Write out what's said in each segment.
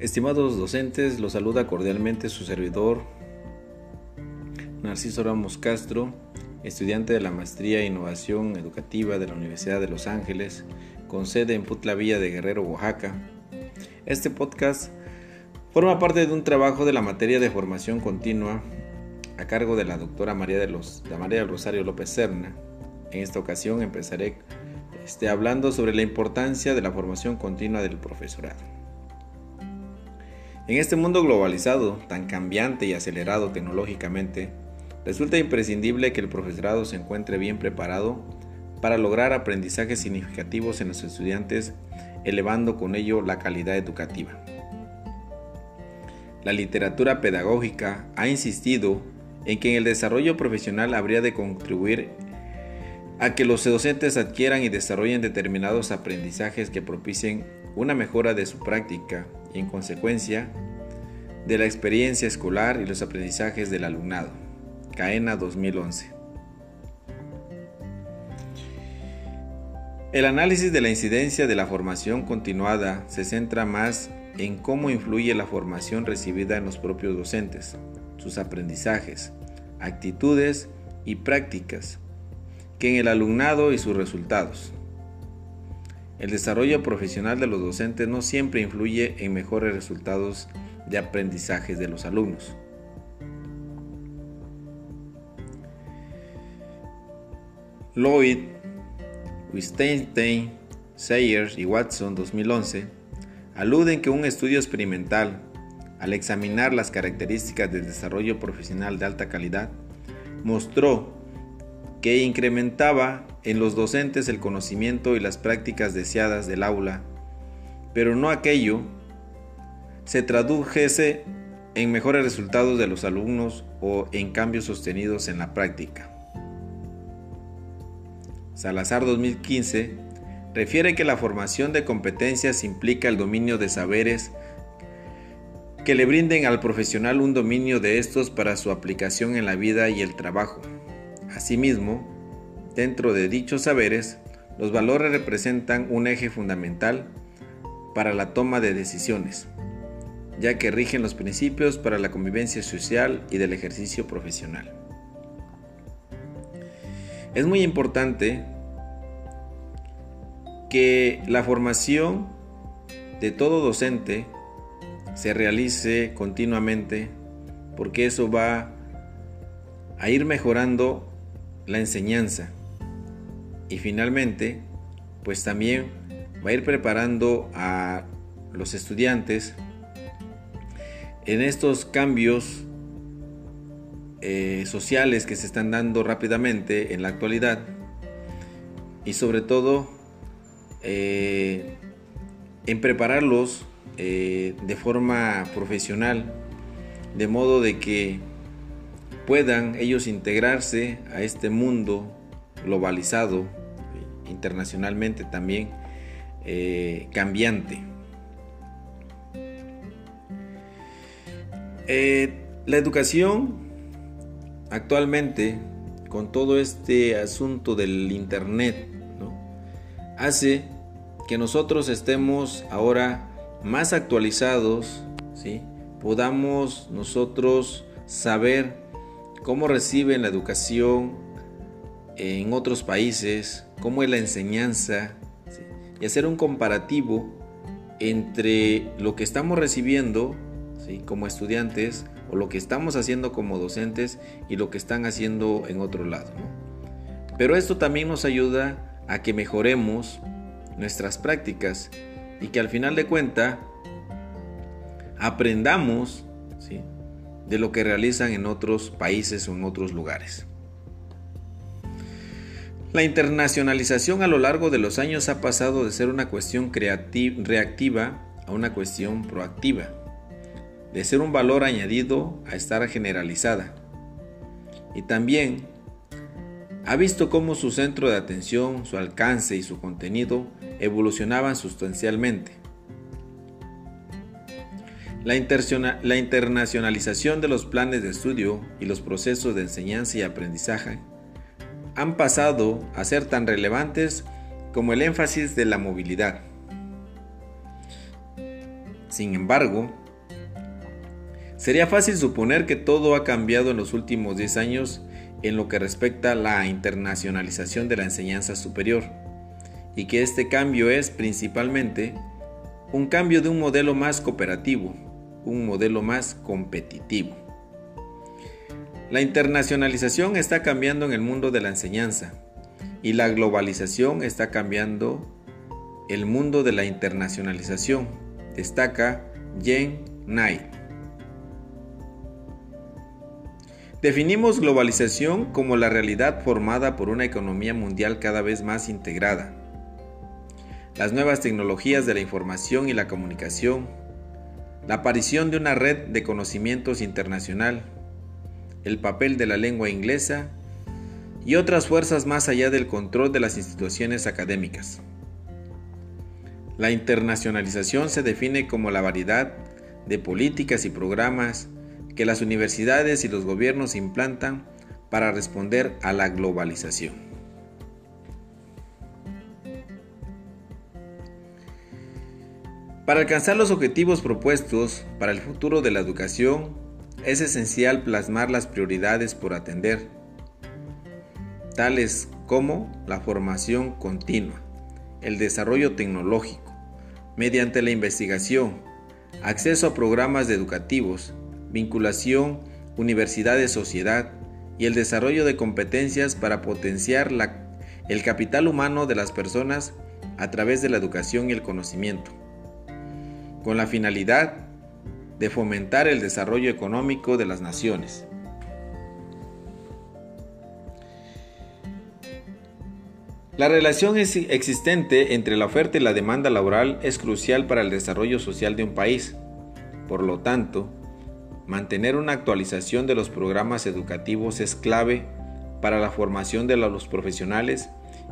Estimados docentes, los saluda cordialmente su servidor Narciso Ramos Castro, estudiante de la Maestría e Innovación Educativa de la Universidad de Los Ángeles, con sede en Putla Villa de Guerrero, Oaxaca. Este podcast forma parte de un trabajo de la materia de formación continua a cargo de la doctora María, de Rosario López Serna. En esta ocasión empezaré este, hablando sobre la importancia de la formación continua del profesorado. En este mundo globalizado, tan cambiante y acelerado tecnológicamente, resulta imprescindible que el profesorado se encuentre bien preparado para lograr aprendizajes significativos en los estudiantes, elevando con ello la calidad educativa. La literatura pedagógica ha insistido en que en el desarrollo profesional habría de contribuir a que los docentes adquieran y desarrollen determinados aprendizajes que propicien una mejora de su práctica en consecuencia de la experiencia escolar y los aprendizajes del alumnado. CAENA 2011. El análisis de la incidencia de la formación continuada se centra más en cómo influye la formación recibida en los propios docentes, sus aprendizajes, actitudes y prácticas, que en el alumnado y sus resultados. El desarrollo profesional de los docentes no siempre influye en mejores resultados de aprendizajes de los alumnos. Lloyd, Weinstein, Sayers y Watson 2011 aluden que un estudio experimental, al examinar las características del desarrollo profesional de alta calidad, mostró que incrementaba en los docentes el conocimiento y las prácticas deseadas del aula, pero no aquello se tradujese en mejores resultados de los alumnos o en cambios sostenidos en la práctica. Salazar 2015 refiere que la formación de competencias implica el dominio de saberes que le brinden al profesional un dominio de estos para su aplicación en la vida y el trabajo. Asimismo, dentro de dichos saberes, los valores representan un eje fundamental para la toma de decisiones, ya que rigen los principios para la convivencia social y del ejercicio profesional. Es muy importante que la formación de todo docente se realice continuamente porque eso va a ir mejorando la enseñanza y finalmente pues también va a ir preparando a los estudiantes en estos cambios eh, sociales que se están dando rápidamente en la actualidad y sobre todo eh, en prepararlos eh, de forma profesional de modo de que puedan ellos integrarse a este mundo globalizado internacionalmente también cambiante. Eh, la educación actualmente, con todo este asunto del Internet, hace que nosotros estemos ahora más actualizados, ¿sí? podamos nosotros saber cómo reciben la educación en otros países, cómo es la enseñanza, y hacer un comparativo entre lo que estamos recibiendo como estudiantes o lo que estamos haciendo como docentes y lo que están haciendo en otro lado. Pero esto también nos ayuda a que mejoremos nuestras prácticas y que al final de cuenta aprendamos de lo que realizan en otros países o en otros lugares. La internacionalización a lo largo de los años ha pasado de ser una cuestión reactiva a una cuestión proactiva de ser un valor añadido a estar generalizada. Y también ha visto cómo su centro de atención, su alcance y su contenido evolucionaban sustancialmente. La, la, internacionalización de los planes de estudio y los procesos de enseñanza y aprendizaje han pasado a ser tan relevantes como el énfasis de la movilidad. Sin embargo, sería fácil suponer que todo ha cambiado en los últimos 10 años en lo que respecta a la internacionalización de la enseñanza superior, y que este cambio es principalmente un cambio de un modelo más cooperativo, un modelo más competitivo. La internacionalización está cambiando en el mundo de la enseñanza y la globalización está cambiando el mundo de la internacionalización, destaca Jen Knight. Definimos globalización como la realidad formada por una economía mundial cada vez más integrada. Las nuevas tecnologías de la información y la comunicación, la aparición de una red de conocimientos internacional, el papel de la lengua inglesa y otras fuerzas más allá del control de las instituciones académicas. La internacionalización se define como la variedad de políticas y programas que las universidades y los gobiernos implantan para responder a la globalización. Para alcanzar los objetivos propuestos para el futuro de la educación, es esencial plasmar las prioridades por atender, tales como la formación continua, el desarrollo tecnológico, mediante la investigación, acceso a programas educativos, vinculación, universidades-sociedad y el desarrollo de competencias para potenciar el capital humano de las personas a través de la educación y el conocimiento, con la finalidad de fomentar el desarrollo económico de las naciones. La relación existente entre la oferta y la demanda laboral es crucial para el desarrollo social de un país. Por lo tanto, Mantener una actualización de los programas educativos es clave para la formación de los profesionales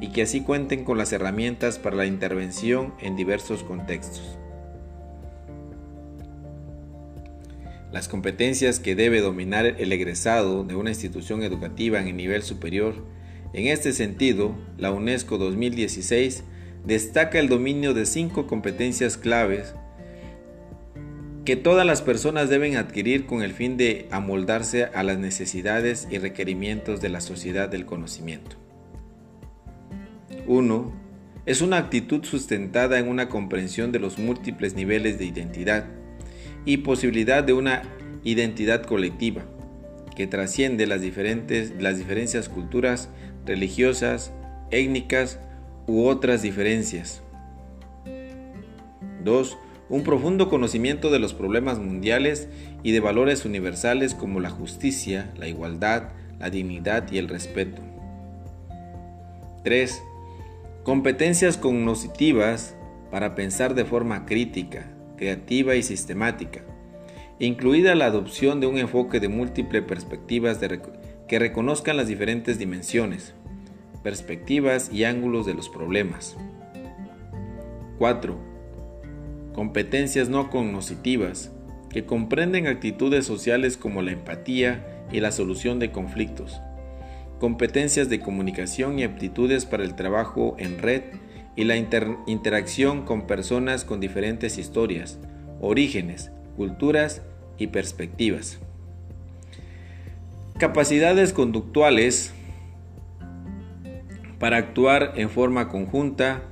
y que así cuenten con las herramientas para la intervención en diversos contextos. Las competencias que debe dominar el egresado de una institución educativa en el nivel superior. En este sentido, la UNESCO 2016 destaca el dominio de cinco competencias claves que todas las personas deben adquirir con el fin de amoldarse a las necesidades y requerimientos de la sociedad del conocimiento. 1. Es una actitud sustentada en una comprensión de los múltiples niveles de identidad y posibilidad de una identidad colectiva que trasciende las, diferentes, las diferencias culturas, religiosas, étnicas u otras diferencias. 2 un profundo conocimiento de los problemas mundiales y de valores universales como la justicia, la igualdad, la dignidad y el respeto. 3. Competencias cognitivas para pensar de forma crítica, creativa y sistemática, incluida la adopción de un enfoque de múltiples perspectivas que reconozcan las diferentes dimensiones, perspectivas y ángulos de los problemas. 4 competencias no cognitivas, que comprenden actitudes sociales como la empatía y la solución de conflictos, competencias de comunicación y aptitudes para el trabajo en red y la interacción con personas con diferentes historias, orígenes, culturas y perspectivas. Capacidades conductuales para actuar en forma conjunta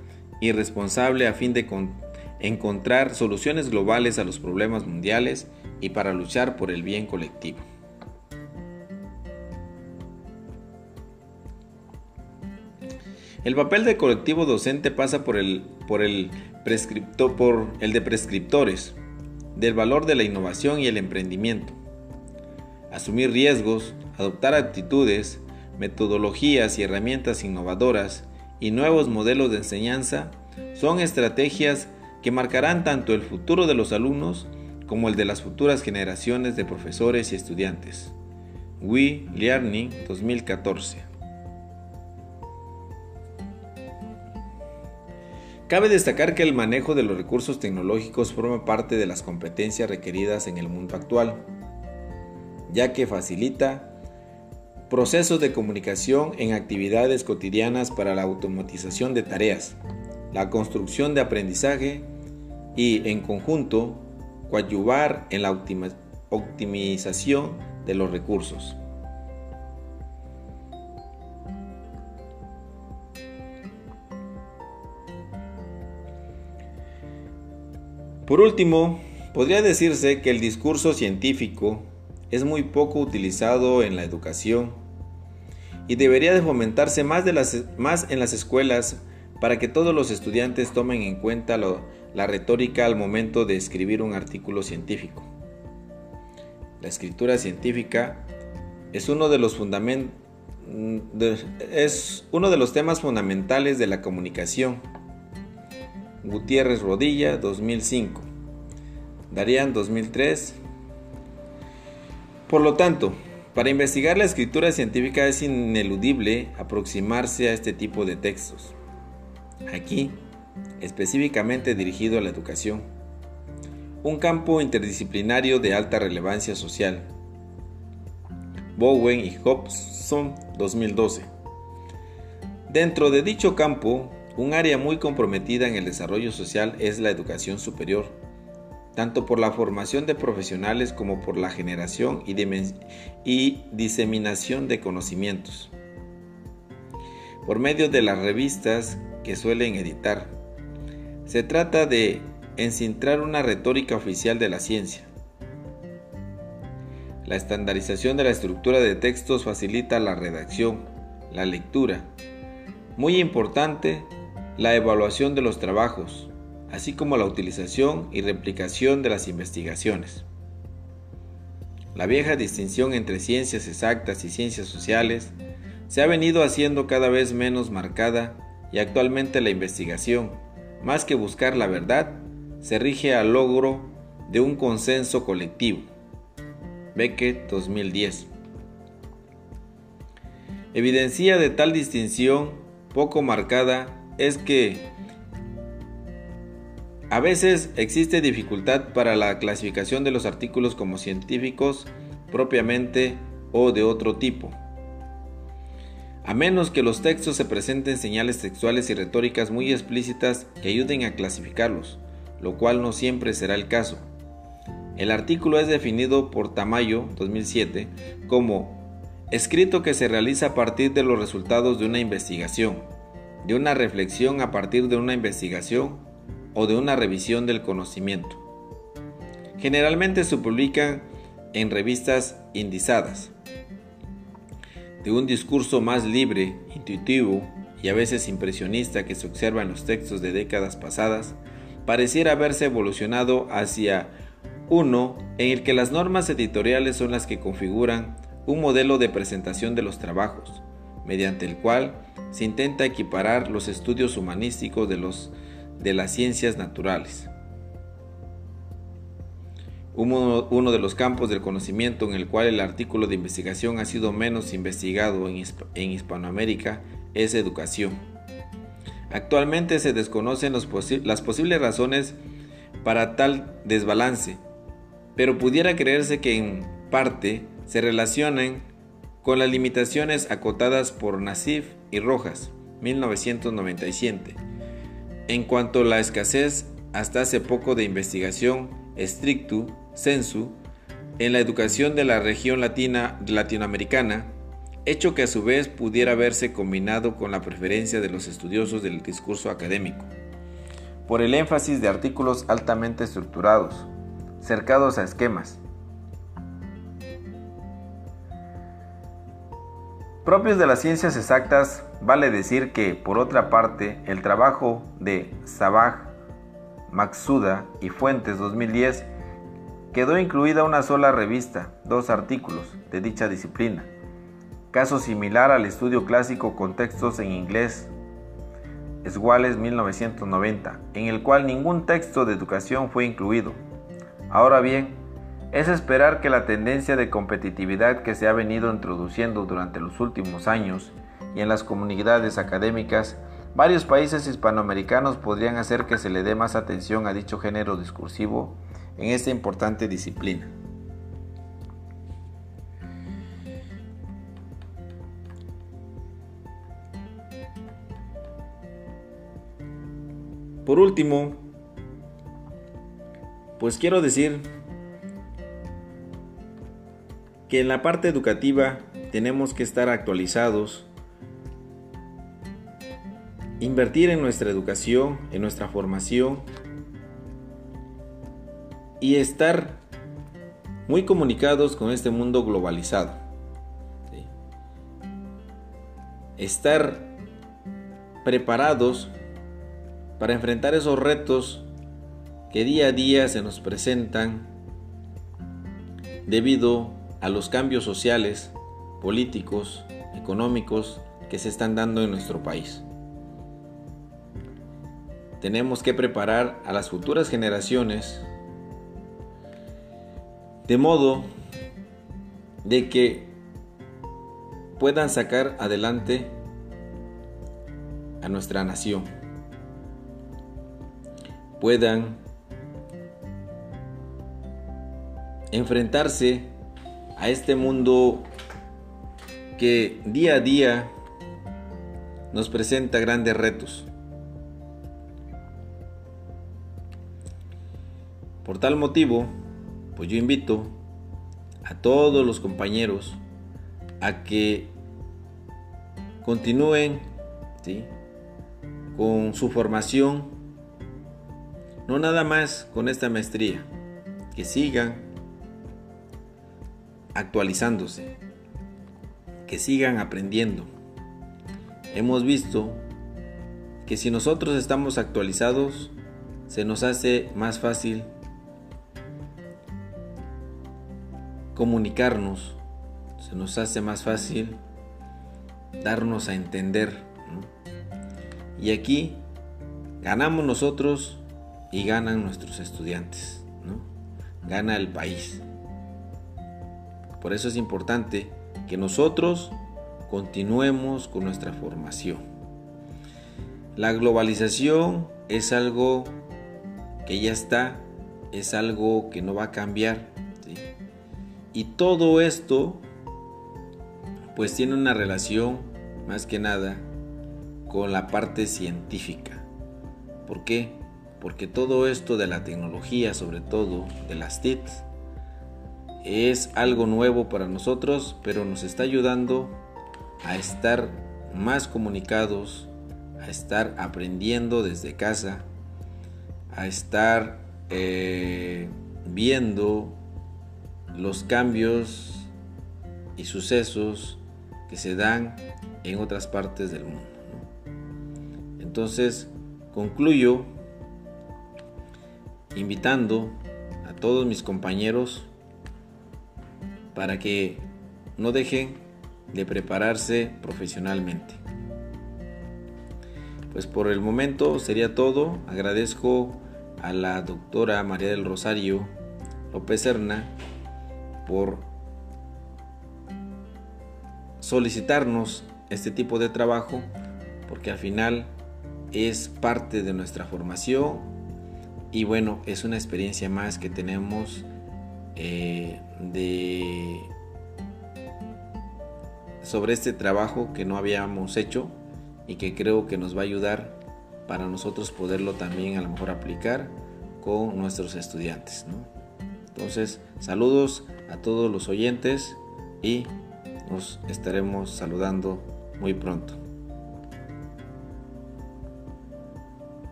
y responsable a fin de encontrar soluciones globales a los problemas mundiales y para luchar por el bien colectivo. El papel del colectivo docente pasa por el, por el, por el de prescriptores del valor de la innovación y el emprendimiento. Asumir riesgos, adoptar actitudes, metodologías y herramientas innovadoras y nuevos modelos de enseñanza son estrategias que marcarán tanto el futuro de los alumnos como el de las futuras generaciones de profesores y estudiantes. We Learning 2014 Cabe destacar que el manejo de los recursos tecnológicos forma parte de las competencias requeridas en el mundo actual, ya que facilita procesos de comunicación en actividades cotidianas para la automatización de tareas, la construcción de aprendizaje y en conjunto coadyuvar en la optimización de los recursos. Por último, podría decirse que el discurso científico es muy poco utilizado en la educación y debería de fomentarse más, en las escuelas para que todos los estudiantes tomen en cuenta la retórica al momento de escribir un artículo científico. La escritura científica es uno de los es uno de los temas fundamentales de la comunicación Gutiérrez Rodilla 2005, Darían 2003. Por lo tanto, para investigar la escritura científica es ineludible aproximarse a este tipo de textos. Aquí, específicamente dirigido a la educación. Un campo interdisciplinario de alta relevancia social. Bowen y Hobson 2012. Dentro de dicho campo un área muy comprometida en el desarrollo social es la educación superior, tanto por la formación de profesionales como por la generación y, diseminación de conocimientos. Por medio de las revistas que suelen editar, se trata de encintrar una retórica oficial de la ciencia. La estandarización de la estructura de textos facilita la redacción, la lectura. Muy importante la evaluación de los trabajos, así como la utilización y replicación de las investigaciones. La vieja distinción entre ciencias exactas y ciencias sociales se ha venido haciendo cada vez menos marcada y actualmente la investigación, más que buscar la verdad, se rige al logro de un consenso colectivo. Beckett 2010. Evidencia de tal distinción poco marcada es que a veces existe dificultad para la clasificación de los artículos como científicos propiamente o de otro tipo. A menos que los textos se presenten señales textuales y retóricas muy explícitas que ayuden a clasificarlos, lo cual no siempre será el caso. El artículo es definido por Tamayo 2007 como escrito que se realiza a partir de los resultados de una investigación, de una reflexión a partir de una investigación o de una revisión del conocimiento. Generalmente se publican en revistas indizadas. De un discurso más libre, intuitivo y a veces impresionista que se observa en los textos de décadas pasadas, pareciera haberse evolucionado hacia uno en el que las normas editoriales son las que configuran un modelo de presentación de los trabajos, mediante el cual se intenta equiparar los estudios humanísticos de, los, de las ciencias naturales. Uno, de los campos del conocimiento en el cual el artículo de investigación ha sido menos investigado en, Hispanoamérica es educación. Actualmente se desconocen las posibles razones para tal desbalance, pero pudiera creerse que en parte se relacionan con las limitaciones acotadas por Nassif y Rojas, 1997. En cuanto a la escasez hasta hace poco de investigación stricto sensu en la educación de la región latina, latinoamericana, hecho que a su vez pudiera verse combinado con la preferencia de los estudiosos del discurso académico, por el énfasis de artículos altamente estructurados, cercados a esquemas, Propios de las ciencias exactas, vale decir que, por otra parte, el trabajo de Sabaj, Maxuda y Fuentes 2010 quedó incluida una sola revista, dos artículos de dicha disciplina, caso similar al estudio clásico con textos en inglés Swales 1990, en el cual ningún texto de educación fue incluido. Ahora bien, es esperar que la tendencia de competitividad que se ha venido introduciendo durante los últimos años y en las comunidades académicas, varios países hispanoamericanos podrían hacer que se le dé más atención a dicho género discursivo en esta importante disciplina. Por último, pues quiero decir que en la parte educativa tenemos que estar actualizados, invertir en nuestra educación, en nuestra formación y estar muy comunicados con este mundo globalizado. Estar preparados para enfrentar esos retos que día a día se nos presentan debido a los cambios sociales, políticos, económicos que se están dando en nuestro país. Tenemos que preparar a las futuras generaciones de modo de que puedan sacar adelante a nuestra nación, puedan enfrentarse a este mundo que día a día nos presenta grandes retos. Por tal motivo, pues yo invito a todos los compañeros a que continúen con su formación, no nada más con esta maestría, que sigan actualizándose, que sigan aprendiendo. Hemos visto que si nosotros estamos actualizados, se nos hace más fácil comunicarnos, se nos hace más fácil darnos a entender. Y aquí ganamos nosotros y ganan nuestros estudiantes, gana el país. Por eso es importante que nosotros continuemos con nuestra formación. La globalización es algo que ya está, es algo que no va a cambiar y todo esto pues tiene una relación más que nada con la parte científica. ¿Por qué? Porque todo esto de la tecnología, sobre todo de las TICs, es algo nuevo para nosotros, pero nos está ayudando a estar más comunicados, a estar aprendiendo desde casa, a estar eh, viendo los cambios y sucesos que se dan en otras partes del mundo. Entonces, concluyo invitando a todos mis compañeros para que no dejen de prepararse profesionalmente. Pues por el momento sería todo. Agradezco a la doctora María del Rosario López Serna por solicitarnos este tipo de trabajo porque al final es parte de nuestra formación y bueno es una experiencia más que tenemos eh, de sobre este trabajo que no habíamos hecho y que creo que nos va a ayudar para nosotros poderlo también a lo mejor aplicar con nuestros estudiantes. Entonces, saludos a todos los oyentes y nos estaremos saludando muy pronto.